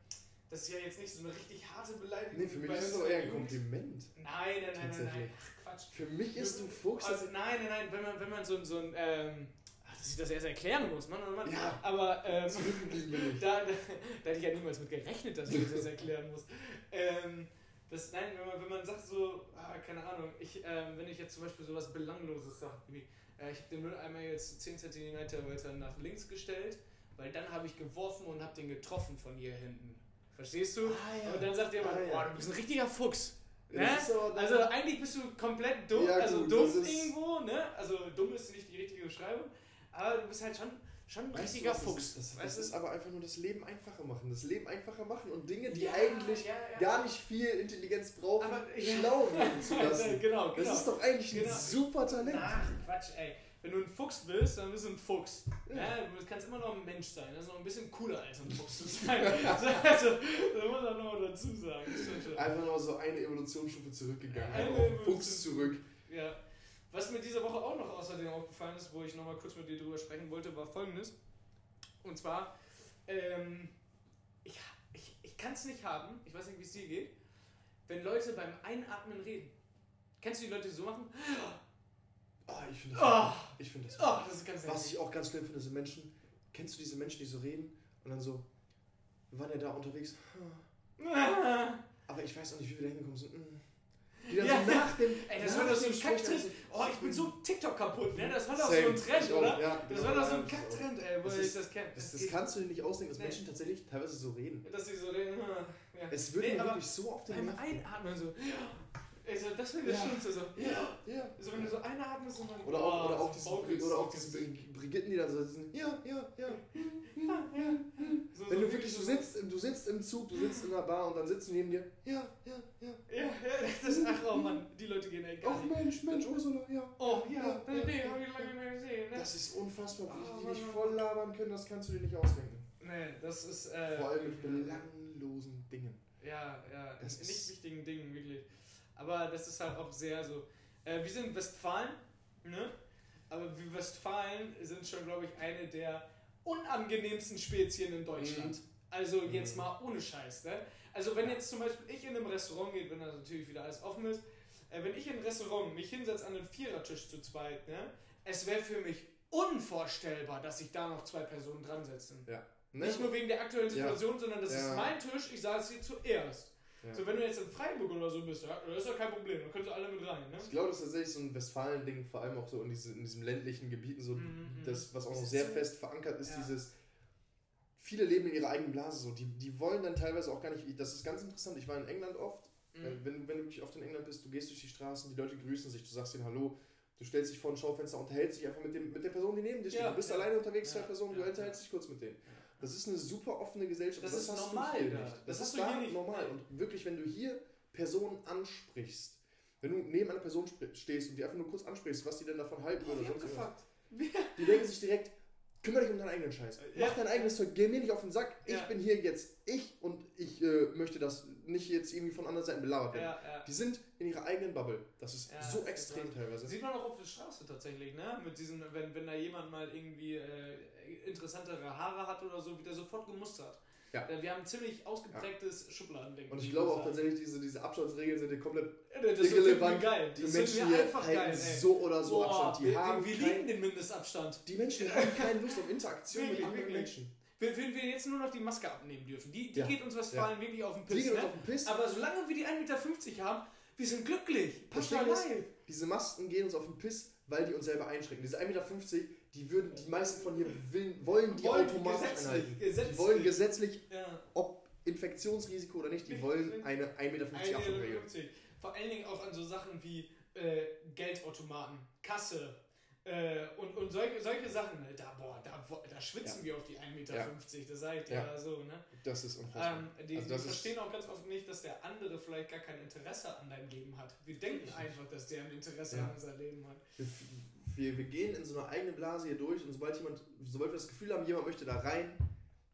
das ist ja jetzt nicht so eine richtig harte Beleidigung. Nee, für mich ist doch der eher ein. Kompliment. Nein, nein, nein, nein, nein. Ach, Quatsch. Für mich ist du Fuchs. Also, nein, nein, nein, wenn man, wenn man so, so ein, ähm, dass ich das erst erklären muss, Mann, Mann, Mann. Ja. Aber, ähm, da, da, da hätte ich ja niemals mit gerechnet, dass ich das jetzt erklären muss. Ähm, das, nein, wenn man, wenn man sagt so, ah, keine Ahnung, ich, ähm, wenn ich jetzt zum Beispiel sowas Belangloses sage, wie, äh, ich habe den Mülleimer jetzt 10 cm weiter nach links gestellt, weil dann habe ich geworfen und habe den getroffen von hier hinten. Verstehst du? Ah, ja. Und dann sagt jemand, Ah, ja. boah, du bist ein richtiger Fuchs. Ne? Also eigentlich bist du komplett dumm, Ja, also gut, dumm irgendwo, ne? Also dumm ist nicht die richtige Beschreibung, aber du bist halt schon, schon ein Weißt richtiger du, Fuchs. Ist, das, das ist aber einfach nur das Leben einfacher machen. Das Leben einfacher machen und Dinge, die Ja, eigentlich ja, ja. gar nicht viel Intelligenz brauchen, Aber- schlau werden zu lassen. genau, genau. Das ist doch eigentlich Genau. ein super Talent. Ach, Quatsch, ey. Wenn du ein Fuchs bist, dann bist du ein Fuchs. Du kannst immer noch ein Mensch sein. Das ist noch ein bisschen cooler als ein Fuchs zu sein. also, das muss man noch dazu sagen. Einfach nur so eine Evolutionsstufe zurückgegangen. Eine Evolution- Fuchs zurück. Ja. Was mir diese Woche auch noch außerdem aufgefallen ist, wo ich nochmal kurz mit dir drüber sprechen wollte, war folgendes. Und zwar, ähm, ich, ich, ich kann es nicht haben, ich weiß nicht, wie es dir geht, wenn Leute beim Einatmen reden. Kennst du die Leute, die so machen? Oh, ich finde das. Oh, Ich finde das. oh, das ist ganz Was ich auch ganz schlimm finde, sind Menschen. Kennst du diese Menschen, die so reden und dann so, wir waren ja da unterwegs, aber ich weiß auch nicht, wie wir da hingekommen sind. Die dann Ja. so nach dem. Ey, das war doch so ein Kacktrend. Oh, ich bin so TikTok kaputt, ne? Das war doch Same. so ein Trend, oder? ja, Das genau, war doch so ein das Kacktrend, ey, wo Das ich das kenne. Das, das kannst du dir nicht ausdenken, dass Nee. Menschen tatsächlich teilweise so reden. Dass sie so reden. Ja. Es wird Nee, wirklich so auf den Beim Nerven. Einatmen so. Also, das wäre das Ja. Schlimmste. So, Ja, ja. so, wenn du so einatmest und dann. Oder auch, Oh, oder auch so diese, Vocals, oder auch diese Bri- Brigitten, die da so sitzen. Ja, ja, ja. So, Wenn so du wirklich, du sitzt, du sitzt im Zug, du sitzt in einer Bar und dann sitzen neben dir. Ja, ja, ja. Ja, ja, das ist. Ach, oh Mann, die Leute gehen echt Ach. Mensch, Mensch, Ursula, ja. Oh, ja, Ja, nee, nee, ja, hab ich lange nicht mehr gesehen. Ne? Das ist unfassbar, wie Oh, die dich voll labern können, das kannst du dir nicht ausdenken. Nee, das ist. Äh, Vor allem mit belanglosen Dingen. Ja, ja, Das nicht ist- wichtigen Dingen, wirklich. Aber das ist halt auch sehr so. Äh, wir sind Westfalen, ne? Aber wir Westfalen sind schon, glaube ich, eine der unangenehmsten Spezien in Deutschland. Also jetzt Mhm. mal ohne Scheiß, ne? Also wenn jetzt zum Beispiel ich in einem Restaurant gehe, wenn da natürlich wieder alles offen ist, äh, wenn ich in ein Restaurant mich hinsetze an einen Vierertisch zu zweit, ne? Es wäre für mich unvorstellbar, dass sich da noch zwei Personen dran setzen. Ne? Nicht nur wegen der aktuellen Ja. Situation, sondern das Ja. ist mein Tisch, ich saß hier zuerst. Ja. So, wenn du jetzt in Freiburg oder so bist, ja, das ist ja kein Problem, da können sie alle mit rein, ne? Ich glaube, das ist tatsächlich so ein Westfalen-Ding, vor allem auch so in, diese, in diesen ländlichen Gebieten, so Mhm, das, was auch noch sehr so- fest verankert ist, Ja. dieses, viele leben in ihrer eigenen Blase so, die, die wollen dann teilweise auch gar nicht, das ist ganz interessant, ich war in England oft, Mhm. äh, wenn, du- wenn du wirklich oft in England bist, du gehst durch die Straßen, die Leute grüßen sich, du sagst ihnen Hallo, du stellst dich vor ein Schaufenster, unterhältst dich einfach mit, dem, mit der Person, die neben dir steht, Ja, du bist ja. alleine unterwegs, zwei Personen, du unterhältst dich kurz mit denen. Das ist eine super offene Gesellschaft. Das ist hast du normal da. nicht. Das Das, hast ist da nicht. normal. Und wirklich, wenn du hier Personen ansprichst, wenn du neben einer Person stehst und die einfach nur kurz ansprichst, was die denn davon halten sonst irgendwas, abgefuckt. die denken sich direkt, kümmere dich um deinen eigenen Scheiß. Ja. Mach dein eigenes Zeug, geh mir nicht auf den Sack. Ich Ja. bin hier jetzt ich und ich äh, möchte das nicht jetzt irgendwie von anderen Seiten belabert werden. Ja. Die sind in ihrer eigenen Bubble. Das ist so das ist extrem krass. teilweise. Sieht man auch auf der Straße tatsächlich, ne? Mit diesen, wenn, wenn da jemand mal irgendwie äh, interessantere Haare hat oder so, wird er sofort gemustert. Ja. Wir haben ein ziemlich ausgeprägtes Schubladendenken. Und ich glaube auch tatsächlich, diese, diese Abstandsregeln sind ja komplett Ja, Das irrelevant. geil. Die Das Menschen hier einfach halten geil, so oder so Boah, Abstand. Die wir, haben wir, lieben den Mindestabstand. Die Menschen haben keine Lust auf Interaktion Wirklich, mit anderen wirklich. Menschen. Wenn, wir jetzt nur noch die Maske abnehmen dürfen, die, die Ja. geht uns Westfalen wirklich auf den Die Piss. gehen uns Ne? auf den Piss. Aber solange wir die 1,50 Meter haben, wir sind glücklich. Passt live. diese Masken gehen uns auf den Piss, weil die uns selber einschränken. Diese 1,50 Meter, die würden, die meisten von hier will, wollen die Wollen automatisch gesetzlich, einhalten. gesetzlich. Die wollen gesetzlich, Ja. ob Infektionsrisiko oder nicht, die wollen eine 1,50 Meter Abstandsregel. 1,50 Vor allen Dingen auch an so Sachen wie äh, Geldautomaten, Kasse äh, und, und solche, solche Sachen. ne, Da, boah, da, da schwitzen wir auf die 1,50 Meter. Ja. Das sage ich dir Ja. ja. so. Ne? Das ist unfassbar. Ähm, die Also die verstehen auch ganz oft nicht, dass der andere vielleicht gar kein Interesse an deinem Leben hat. Wir denken einfach, dass der ein Interesse Ja. an unser Leben hat. Wir, wir, gehen in so eine eigene Blase hier durch und sobald jemand, sobald wir das Gefühl haben, jemand möchte da rein,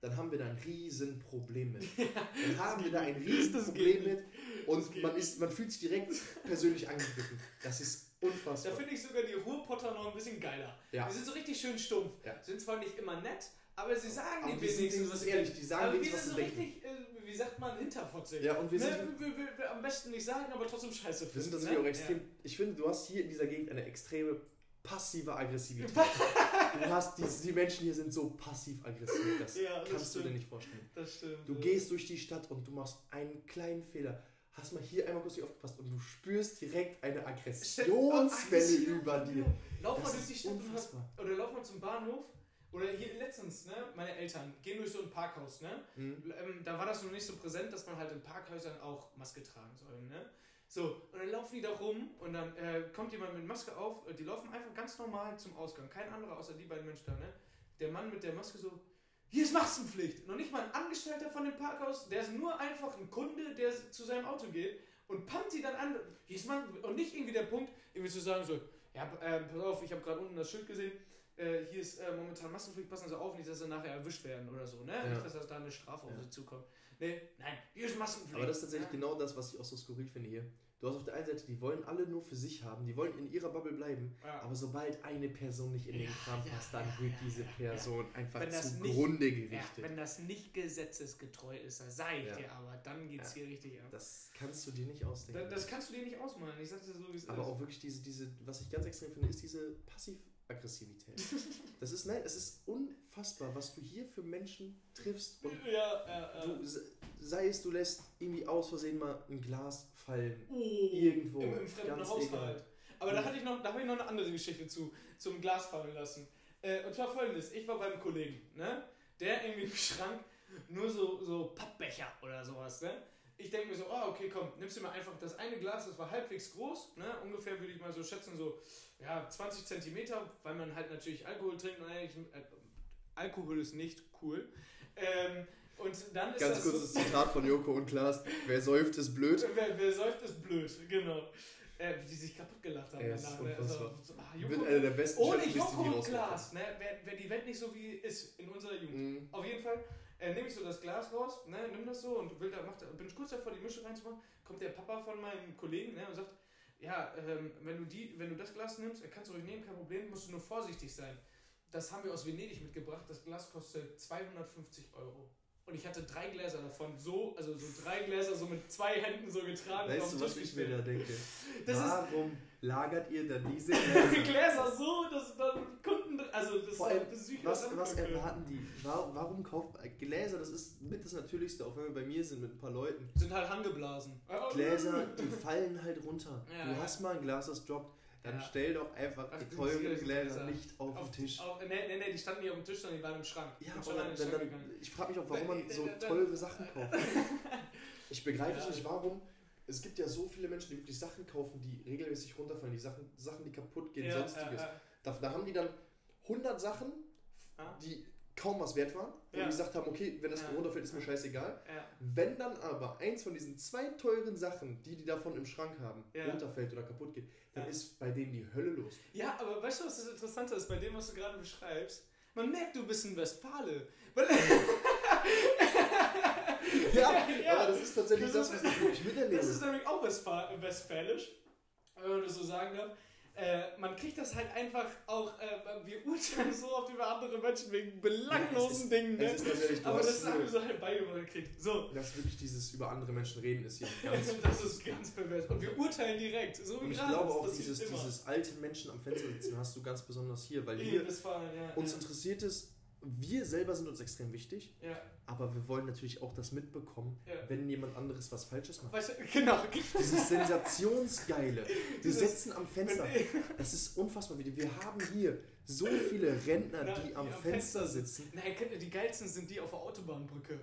dann haben wir da ein riesen Problem mit. Dann haben wir da ein riesen Das Problem geht mit und Das man, ist, man fühlt sich direkt persönlich angegriffen. Das ist Da unfassbar. finde ich sogar die Ruhrpotter noch ein bisschen geiler. Ja. Die sind so richtig schön stumpf. Ja. Sind zwar nicht immer nett, aber sie sagen Aber wenigstens wenigstens ehrlich, die sagen aber wir sind was so denken. richtig, äh, wie sagt man, hinterfotzig. Ja, und wir ne? sind, wir, wir, wir am besten nicht sagen, aber trotzdem scheiße wir sind finden, tatsächlich ne? auch extrem. Ich finde, du hast hier in dieser Gegend eine extreme passive Aggressivität. du hast, die, die Menschen hier sind so passiv-aggressiv. Das Ja, das kannst du dir stimmt. nicht vorstellen. Das stimmt. Du ja. gehst durch die Stadt und du machst einen kleinen Fehler. Hast mal hier einmal kurz nicht aufgepasst und du spürst direkt eine Aggressionswelle Aggression, über dir. Lauf mal durch die Stadt unfassbar. oder lauf mal zum Bahnhof. Oder hier letztens, ne, meine Eltern gehen durch so ein Parkhaus, ne? Mhm. Ähm, da war das noch nicht so präsent, dass man halt in Parkhäusern auch Maske tragen soll, ne? So, und dann laufen die da rum und dann äh, kommt jemand mit Maske auf, äh, die laufen einfach ganz normal zum Ausgang, kein anderer außer die beiden Menschen da, ne? Der Mann mit der Maske so, hier ist Maskenpflicht. Noch nicht mal ein Angestellter von dem Parkhaus, der ist nur einfach ein Kunde, der zu seinem Auto geht und pumpt die dann an. Hier ist und nicht irgendwie der Punkt, irgendwie zu sagen so, ja, äh, pass auf, ich habe gerade unten das Schild gesehen, äh, hier ist äh, momentan Maskenpflicht, passen Sie auf, nicht, dass Sie nachher erwischt werden oder so, ne? Ja. Nicht, dass da eine Strafe auf Ja. Sie zukommt. Nee, nein, hier ist Maskenpflicht. Aber das ist tatsächlich ja. genau das, was ich auch so skurril finde hier. Du hast auf der einen Seite, die wollen alle nur für sich haben, die wollen in ihrer Bubble bleiben, Ja. aber sobald eine Person nicht in den Kram passt, dann wird diese Person einfach Wenn das nicht- zugrunde Ja, gerichtet. wenn das nicht gesetzesgetreu ist, das sag ich dir aber, dann geht's hier richtig ab. das kannst du dir nicht ausdenken. Da, das kannst du dir nicht ausmalen, ich sag's dir so, wie es Aber ist. auch wirklich diese, diese, was ich ganz extrem finde, ist diese Passiv-Aggressivität. das ist, nein, es ist unfassbar, was du hier für Menschen triffst und ja, ja, ja. du, se- sei es, du lässt irgendwie aus Versehen mal ein Glas fallen. Oh, Irgendwo. Im, im fremden Ganz Haushalt. egal. Aber da hatte ich noch, da habe ich noch eine andere Geschichte zu, zum Glas fallen lassen. Äh, und zwar folgendes: Ich war beim Kollegen, ne? Der irgendwie im Schrank nur so, so Pappbecher oder sowas, ne? Ich denke mir so, oh, okay, komm, nimmst du mal einfach das eine Glas, das war halbwegs groß, ne? ungefähr würde ich mal so schätzen, so ja, 20 Zentimeter, weil man halt natürlich Alkohol trinkt und eigentlich, äh, Alkohol ist nicht cool. Ähm, und dann ist Ganz das kurzes so, Zitat von Joko und Klaas. Wer säuft, ist blöd. wer, wer säuft, ist blöd, genau. Äh, wie die sich kaputt gelacht haben. Ist danach, ne? unfassbar. so, ah, Wird Joko, einer der besten ohne Joko und. Glas, ne? wäre wär die Welt nicht so wie ist in unserer Jugend. Mhm. Auf jeden Fall äh, nehme ich so das Glas raus, ne, nimm das so und will da, macht, bin ich kurz davor, die Mische reinzumachen, kommt der Papa von meinem Kollegen ne, und sagt, ja, ähm, wenn, du die, wenn du das Glas nimmst, äh, kannst du ruhig nehmen, kein Problem, musst du nur vorsichtig sein. Das haben wir aus Venedig mitgebracht, das Glas kostet 250 Euro. Und ich hatte drei Gläser davon, so, also so drei Gläser so mit zwei Händen so getragen Weißt du, was ich mir da denke? Das ist- Warum lagert ihr dann diese Gläser? Gläser so, dass dann Kunden, also das Vor allem, Was, was erwarten die? Warum, warum kauft Gläser? Das ist mit das Natürlichste, auch wenn wir bei mir sind mit ein paar Leuten. Sind halt angeblasen. Gläser, die fallen halt runter. Ja, du ja. hast mal ein Glas, das droppt. Dann Ja. stell doch einfach Ach, die teuren Gläser. Nicht auf, den Tisch. Auf, nee, nee, nee, die standen nicht auf dem Tisch, sondern die waren im Schrank. ja, aber dann, dann, ich frage mich auch, warum man so teure Sachen kauft. Ich begreife Ja. nicht, warum. Es gibt ja so viele Menschen, die wirklich Sachen kaufen, die regelmäßig runterfallen, die Sachen, Sachen die kaputt gehen, Ja, sonstiges. Da, da haben die dann 100 Sachen, Ah. die kaum was wert waren, wo Ja. die gesagt haben, okay, wenn das Ja. runterfällt, ist mir scheißegal. Ja. Wenn dann aber eins von diesen zwei teuren Sachen, die die davon im Schrank haben, Ja. runterfällt oder kaputt geht, dann ist bei denen die Hölle los. ja, aber weißt du, was das Interessante ist bei dem, was du gerade beschreibst? Man merkt, du bist ein Westfale. Ja, Ja. aber das ist tatsächlich Das das, was ich miterlebe. Das ist nämlich auch Westfa westfälisch, wenn man das so sagen darf. Äh, man kriegt das halt einfach auch, äh, wir urteilen so oft über andere Menschen wegen belanglosen Dingen, ne? es ist aber das haben wir so halt beigebracht gekriegt. So, dass wirklich dieses über andere Menschen reden ist hier ganz das ist ganz pervers. Und wir urteilen direkt, so Und ich gerade. glaube das auch, dieses, dieses alte Menschen am Fenster sitzen hast du ganz besonders hier, weil hier Westfalen, ja. uns ja. interessiert es, wir selber sind uns extrem wichtig, ja. aber wir wollen natürlich auch das mitbekommen, Ja. wenn jemand anderes was Falsches macht. Weißt du, genau. Dieses Sensationsgeile. Wir sitzen am Fenster. Das ist unfassbar. Wir haben hier so viele Rentner, Na, die am die am Fenster Fenster sitzen. Nein, die geilsten sind die auf der Autobahnbrücke.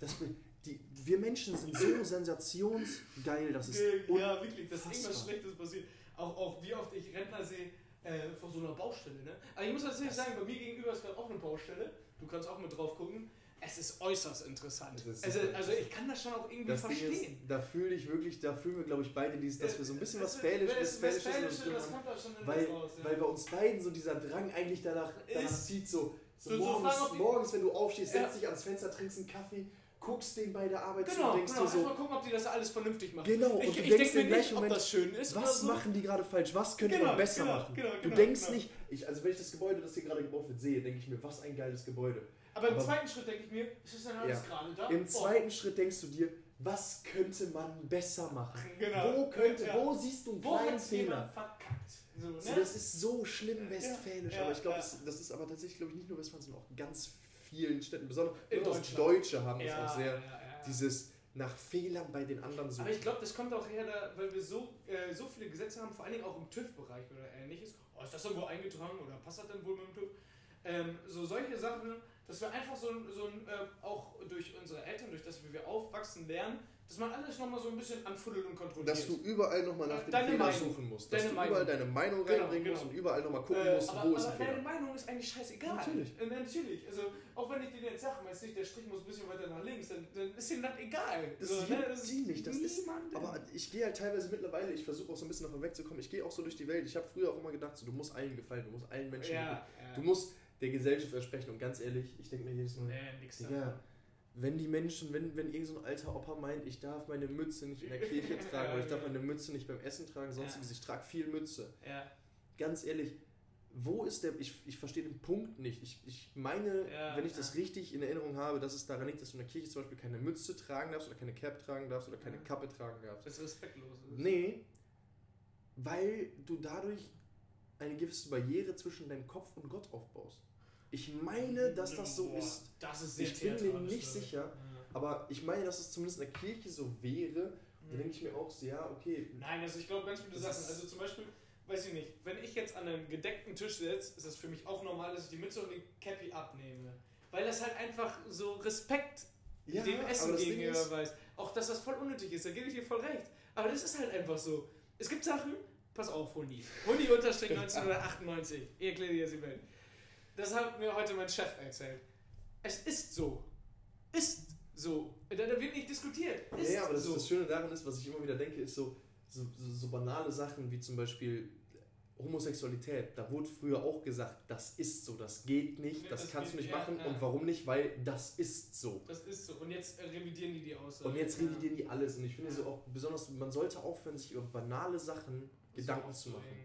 Das, die, wir Menschen sind so sensationsgeil, das ist ja, wirklich, dass irgendwas unfassbar. Schlechtes passiert. Auch, auch wie oft ich Rentner sehe äh, vor so einer Baustelle. Ne? Aber ich muss tatsächlich sagen, bei mir gegenüber ist gerade auch eine Baustelle. Du kannst auch mit drauf gucken. Es ist äußerst interessant. Es ist also, also ich kann das schon auch irgendwie Das verstehen. ist, da fühle ich wirklich, da fühlen wir, glaube ich, beide dieses, dass wir so ein bisschen was Das- was Fälisches das haben. Weil, uns raus. Ja. weil bei uns beiden so dieser Drang eigentlich danach, danach zieht, so, so, So- morgens, morgens, wenn du aufstehst, Ja. setzt dich ans Fenster, trinkst einen Kaffee, guckst denen bei der Arbeit zu genau, und denkst genau. dir so, Erstmal gucken, ob die das alles vernünftig machen. genau, und ich du ich denkst mir im gleichen Moment, das schön ist was so. machen die gerade falsch, was könnte Genau, man besser genau, machen? genau, du genau, denkst genau. nicht, ich, also wenn ich das Gebäude, das hier gerade gebaut wird, sehe, denke ich mir, was ein geiles Gebäude. Aber im Aber- zweiten Schritt denke ich mir, ist das denn alles Ja. gerade da? Im Oh, zweiten Schritt denkst du dir, was könnte man besser machen? Genau. Wo könnte, Ja. wo siehst du einen Wo kleinen Fehler? verkackt? So, ne? So, das ist so schlimm westfälisch, ja, aber ich glaube, das, das ist aber tatsächlich, glaube ich, nicht nur Westfalen, sondern auch ganz vielen Städten. Besonders, In besonders. Deutsche haben das ja, auch sehr. ja, ja. Dieses nach Fehlern bei den anderen suchen. Aber ich glaube, das kommt auch her, da, weil wir so, äh, so viele Gesetze haben, vor allen Dingen auch im TÜV-Bereich oder ähnliches. Oh, ist das irgendwo eingetragen oder passt das denn wohl mit dem TÜV? Ähm, so solche Sachen, dass wir einfach so, so äh, auch durch unsere Eltern, durch das, wie wir aufwachsen, lernen, dass man alles nochmal so ein bisschen anfuddelt und kontrolliert. dass du überall nochmal nach den Deine Fehlern Meinung. suchen musst. Dass Deine du Meinung. überall deine Meinung Genau, reinbringen genau. musst und überall nochmal gucken Äh, musst, aber, wo ist aber ein deine Fehler. Meinung ist eigentlich scheißegal. Natürlich. Äh, natürlich. Also, auch wenn ich dir jetzt sage, meinst nicht, der Strich muss ein bisschen weiter nach links, dann, dann ist ihm das egal. Das so, ne? das die nicht, das ist-. Aber ich gehe halt teilweise mittlerweile, ich versuche auch so ein bisschen davon wegzukommen, ich gehe auch so durch die Welt. Ich habe früher auch immer gedacht, so, du musst allen gefallen, du musst allen Menschen ja, gefallen. ja. Du musst der Gesellschaft entsprechen und ganz ehrlich, ich denke mir jedes Mal, Nee, nix davon. Wenn die Menschen, wenn, wenn irgend so ein alter Opa meint, ich darf meine Mütze nicht in der Kirche tragen oder ich darf meine Mütze nicht beim Essen tragen, sonstiges, ich trage viel Mütze. Ja. Ganz ehrlich, wo ist der, ich, ich verstehe den Punkt nicht. Ich, ich meine, Ja, wenn ich das ja. richtig in Erinnerung habe, dass es daran liegt, dass du in der Kirche zum Beispiel keine Mütze tragen darfst oder keine Cap tragen darfst oder keine Ja. Kappe tragen darfst. Das ist respektlos. ist. Nee, weil du dadurch eine gewisse Barriere zwischen deinem Kopf und Gott aufbaust. Ich meine, dass das so Boah, ist. Das ist Ich bin mir nicht sicher, Ja. aber ich meine, dass es zumindest in der Kirche so wäre. Da denke ich mir auch so, ja, okay. Nein, also ich glaube ganz viele Sachen. Also zum Beispiel, weiß ich nicht, wenn ich jetzt an einem gedeckten Tisch sitze, ist es für mich auch normal, dass ich die Mütze und den Cappy abnehme. Weil das halt einfach so Respekt Ja, dem Essen gegenüber ist- weiß. Auch dass das voll unnötig ist, da gebe ich dir voll recht. Aber das ist halt einfach so. Es gibt Sachen, pass auf, Hundi. Hundi unterstrich 1998. Ich erkläre dir jetzt die Welt. Das hat mir heute mein Chef erzählt. Es ist so. Ist so. Da, wird nicht diskutiert. Ist Ja, aber das, so. das Schöne daran ist, was ich immer wieder denke, ist so, so, so, so banale Sachen wie zum Beispiel Homosexualität. Da wurde früher auch gesagt, das ist so, das geht nicht, Ja, das, das kannst du geht- nicht ja, machen. ja. Und warum nicht? Weil das ist so. Das ist so. Und jetzt revidieren die die Aussage. Und jetzt revidieren die alles. Und ich finde so auch besonders, man sollte aufhören, sich über banale Sachen Gedanken So zu machen.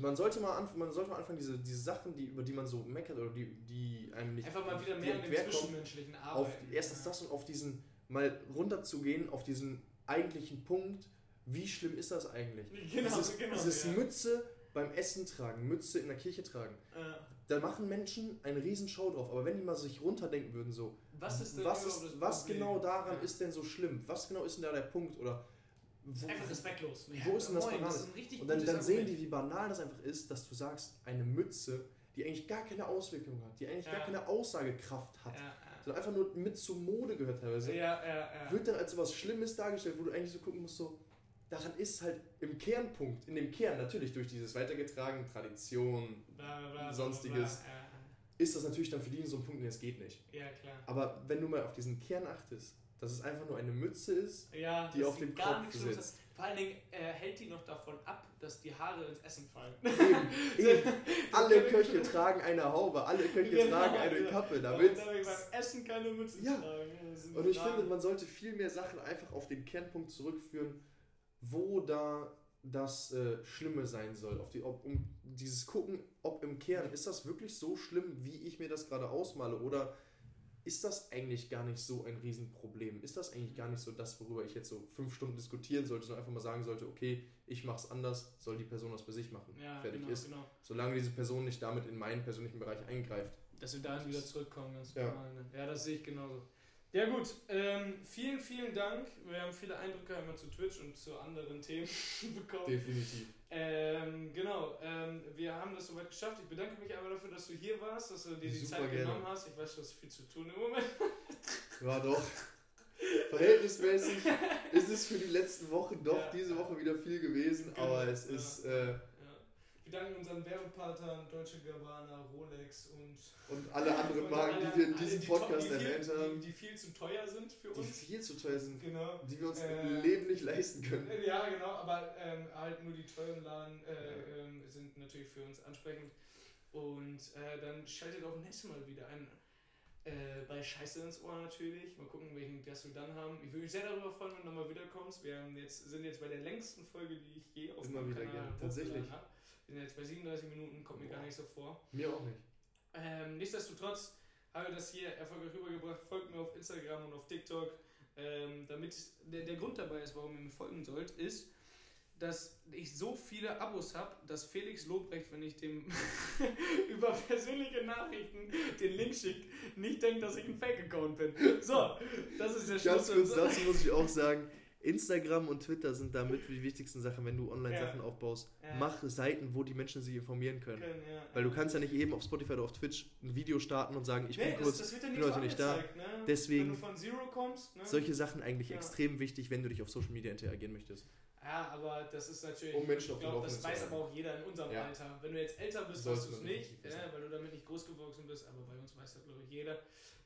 Man sollte mal anfangen, man sollte mal anfangen, diese, diese Sachen, die, über die man so meckert oder die, die einem nicht Einfach mal wieder mehr in querkommen, zwischenmenschlichen auf Arbeiten. erstens ja. das und auf diesen mal runterzugehen, auf diesen eigentlichen Punkt, wie schlimm ist das eigentlich? Genau, dieses genau. dieses ja. Mütze beim Essen tragen, Mütze in der Kirche tragen. Ja. Da machen Menschen eine riesen Show drauf, aber wenn die mal sich runterdenken würden, so, Was ist denn was, ist, was genau daran Ja. ist denn so schlimm? Was genau ist denn da der Punkt? Oder wo, Einfach respektlos. wo ist denn das moin, Banale? ist richtig und dann, dann sehen die, wie banal das einfach ist, dass du sagst, eine Mütze, die eigentlich gar keine Auswirkung hat, die eigentlich Ja. gar keine Aussagekraft hat, Ja, sondern einfach nur mit zur Mode gehört teilweise, ja, ja, ja. wird dann als was Schlimmes dargestellt, wo du eigentlich so gucken musst, so, daran ist halt im Kernpunkt, in dem Kern natürlich durch dieses weitergetragen, Tradition, Bla, bla, Sonstiges. bla. ist das natürlich dann für die so ein Punkt, nee, es geht nicht. Ja, ja, klar. Aber wenn du mal auf diesen Kern achtest, dass es einfach nur eine Mütze ist, Ja, Die auf dem gar Kopf sitzt. hat. Vor allen Dingen äh, hält die noch davon ab, dass die Haare ins Essen fallen. eben, eben, alle Köche tragen eine Haube, alle Köche Genau, tragen eine ja. Kappe, Damit damit beim Essen keine Mütze Ja. tragen. Und ich finde, man sollte viel mehr Sachen einfach auf den Kernpunkt zurückführen, wo da das äh, Schlimme sein soll. Auf die, ob, um dieses Gucken, ob im Kern, ist das wirklich so schlimm, wie ich mir das gerade ausmale? Oder ist das eigentlich gar nicht so ein Riesenproblem? Ist das eigentlich gar nicht so das, worüber ich jetzt so fünf Stunden diskutieren sollte, sondern einfach mal sagen sollte, okay, ich mach's anders, soll die Person das bei sich machen. ja, Fertig genau, ist. genau. Solange diese Person nicht damit in meinen persönlichen Bereich eingreift. Dass wir dahin wieder zurückkommen, ganz Ja. normal. Ne? Ja, das sehe ich genauso. Ja gut, ähm, vielen, vielen Dank. Wir haben viele Eindrücke einmal zu Twitch und zu anderen Themen bekommen. Definitiv. Ähm, genau, ähm, wir haben das soweit geschafft. Ich bedanke mich einmal dafür, dass du hier warst, dass du dir die Super Zeit gerne. genommen hast. Ich weiß, du hast viel zu tun im Moment. War doch. Verhältnismäßig ist es für die letzten Wochen doch Ja. diese Woche wieder viel gewesen, Genau, aber es ja. ist äh. Wir danken unseren Werbepartnern Deutsche Gabbana, Rolex und und alle anderen Marken, die wir in diesem die Podcast die viel- erwähnt haben, Die, die viel zu teuer sind für die uns. viel zu teuer sind, Genau. die wir uns Äh, im Leben nicht leisten können. Ja, genau, aber ähm, halt nur die teuren Laden äh, ähm, sind natürlich für uns ansprechend. Und äh, dann schaltet auch nächstes Mal wieder ein. Äh, bei Scheiße ins Ohr natürlich. Mal gucken, welchen Gast wir dann haben. Ich würde mich sehr darüber freuen, wenn du nochmal wiederkommst. Wir haben jetzt, sind jetzt bei der längsten Folge, die ich je auf Immer wieder gerne, tatsächlich. habe. Wir sind jetzt bei 37 Minuten, kommt mir gar Boah. nicht so vor. Mir auch nicht. Ähm, nichtsdestotrotz habe ich das hier erfolgreich rübergebracht. Folgt mir auf Instagram und auf TikTok. Ähm, damit der, der Grund dabei ist, warum ihr mir folgen sollt, ist, dass ich so viele Abos habe, dass Felix Lobrecht, wenn ich dem über persönliche Nachrichten den Link schickt, nicht denkt, dass ich ein Fake-Account bin. So, das ist der Ganz Schluss. kurz dazu muss ich auch sagen, Instagram und Twitter sind damit die wichtigsten Sachen, wenn du Online-Sachen Ja. aufbaust. Ja. Mach Seiten, wo die Menschen sich informieren können. Können, ja. Weil du kannst ja nicht eben auf Spotify oder auf Twitch ein Video starten und sagen, ich nee, bin das, kurz. das bin nicht, so heute nicht da. Ne? Deswegen- Wenn du von Zero kommst, ne? Solche Sachen eigentlich Ja. extrem wichtig, wenn du dich auf Social Media interagieren möchtest. Ja, aber das ist natürlich. Um Menschen auf ich glaube, das weiß aber auch jeder in unserem Ja. Alter. Wenn du jetzt älter bist, weißt du es nicht, ja, weil du damit nicht groß gewachsen bist, aber bei uns weiß das, glaube ich, jeder. Hoffe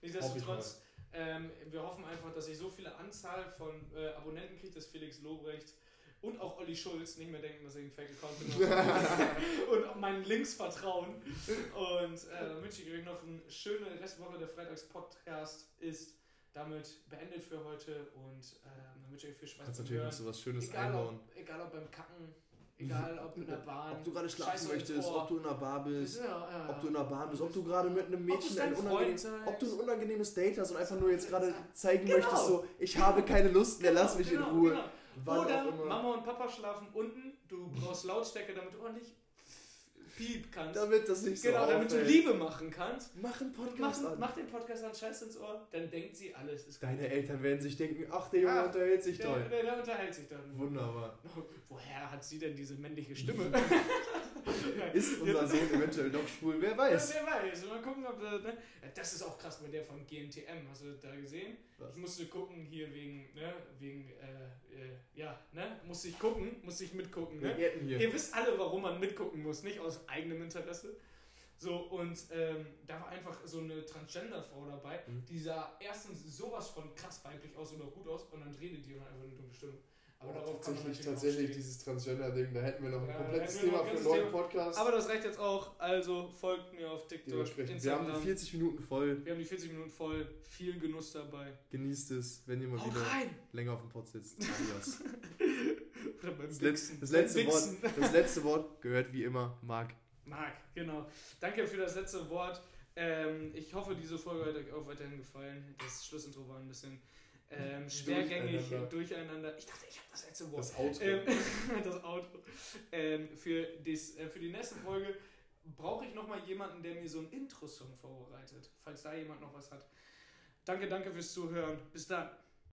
ich Nichtsdestotrotz, ähm, wir hoffen einfach, dass ich so viele Anzahl von äh, Abonnenten kriege, dass Felix Lobrecht und auch Olli Schulz nicht mehr denken, dass ich ein Fake-Account bin und auch meinen Links vertrauen. Und äh, dann wünsche ich euch noch eine schöne Restwoche. Der Freitags-Podcast ist damit beendet für heute und ähm, dann wünsche ich euch viel Spaß Kannst natürlich noch so was Schönes Egal einbauen. ob, egal ob beim Kacken, egal ob in der Bahn. Ob du gerade schlafen Scheiße möchtest, ob du in einer Bar bist, ja, ja, ob du in einer Bahn bist, ob du gerade mit einem Mädchen ein deinem unangenehm, Freund ob du ein unangenehmes Date hast und einfach nur jetzt gerade zeigen Genau. möchtest, so, ich habe keine Lust mehr, lass mich in Ruhe. Genau. Oder. Mama und Papa schlafen unten, du brauchst Lautstärke, damit du ordentlich piep kannst. Damit das nicht so genau, damit du. Liebe machen kannst. Mach einen Mach, Podcast an. mach den Podcast an Scheiß ins Ohr, dann denkt sie, alles ist Deine gut. Eltern werden sich denken, ach, der Junge Ah, unterhält sich Der, toll. der, der unterhält sich dann. Wunderbar. Woher hat sie denn diese männliche Stimme? Ist unser Sohn eventuell doch schwul? Wer Ja, weiß. wer weiß. Mal gucken, ob äh, ne? Das ist auch krass bei der von GNTM. Hast du da gesehen? Was? Ich musste gucken hier wegen, ne, wegen, äh, äh, ja, ne? Musste ich gucken, musste ich mitgucken, ne? Ihr wisst alle, warum man mitgucken muss, nicht aus eigenem Interesse. So, und ähm, da war einfach so eine Transgender-Frau dabei, Mhm. die sah erstens sowas von krass weiblich aus oder gut aus und dann redet die und einfach eine dunkle Stimme. Aber Aber darauf kann man tatsächlich, auch tatsächlich dieses Transgender-Ding, da hätten wir noch ein Ja, komplettes Thema für ein einen neuen Podcast. Aber das reicht jetzt auch, also folgt mir auf TikTok. Wir haben die 40 Minuten voll. Wir haben die 40 Minuten voll, viel Genuss dabei. Genießt es, wenn ihr mal Haut wieder rein! länger auf dem Pott sitzt. Adios. Das, Letz-, Wichsen. das, letzte Wort, das letzte Wort gehört wie immer Marc. Marc, genau. Danke für das letzte Wort. Ähm, ich hoffe, diese Folge hat euch auch weiterhin gefallen. Das Schlussintro war ein bisschen ähm, schwergängig durcheinander. Durcheinander. Ich dachte, ich habe das letzte Wort. Das Auto. Ähm, das Auto. Ähm, für, dies, äh, für die nächste Folge brauche ich nochmal jemanden, der mir so einen Intro-Song vorbereitet. Falls da jemand noch was hat. Danke, danke fürs Zuhören. Bis dann.